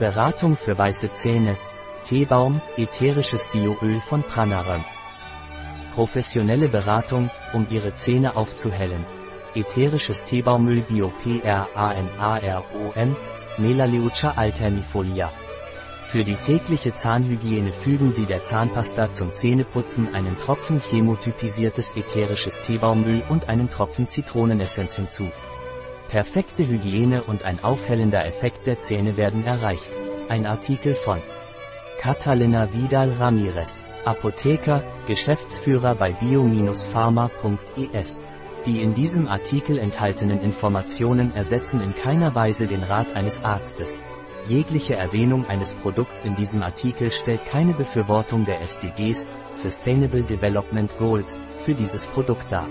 Beratung für weiße Zähne. Teebaum, ätherisches Bioöl von Pranarum. Professionelle Beratung, um Ihre Zähne aufzuhellen. Ätherisches Teebaumöl Bio PRANAROM, Melaleuca alternifolia. Für die tägliche Zahnhygiene fügen Sie der Zahnpasta zum Zähneputzen einen Tropfen chemotypisiertes ätherisches Teebaumöl und einen Tropfen Zitronenessenz hinzu. Perfekte Hygiene und ein aufhellender Effekt der Zähne werden erreicht. Ein Artikel von Catalina Vidal Ramirez, Apotheker, Geschäftsführer bei bio-pharma.es. Die in diesem Artikel enthaltenen Informationen ersetzen in keiner Weise den Rat eines Arztes. Jegliche Erwähnung eines Produkts in diesem Artikel stellt keine Befürwortung der SDGs, Sustainable Development Goals, für dieses Produkt dar.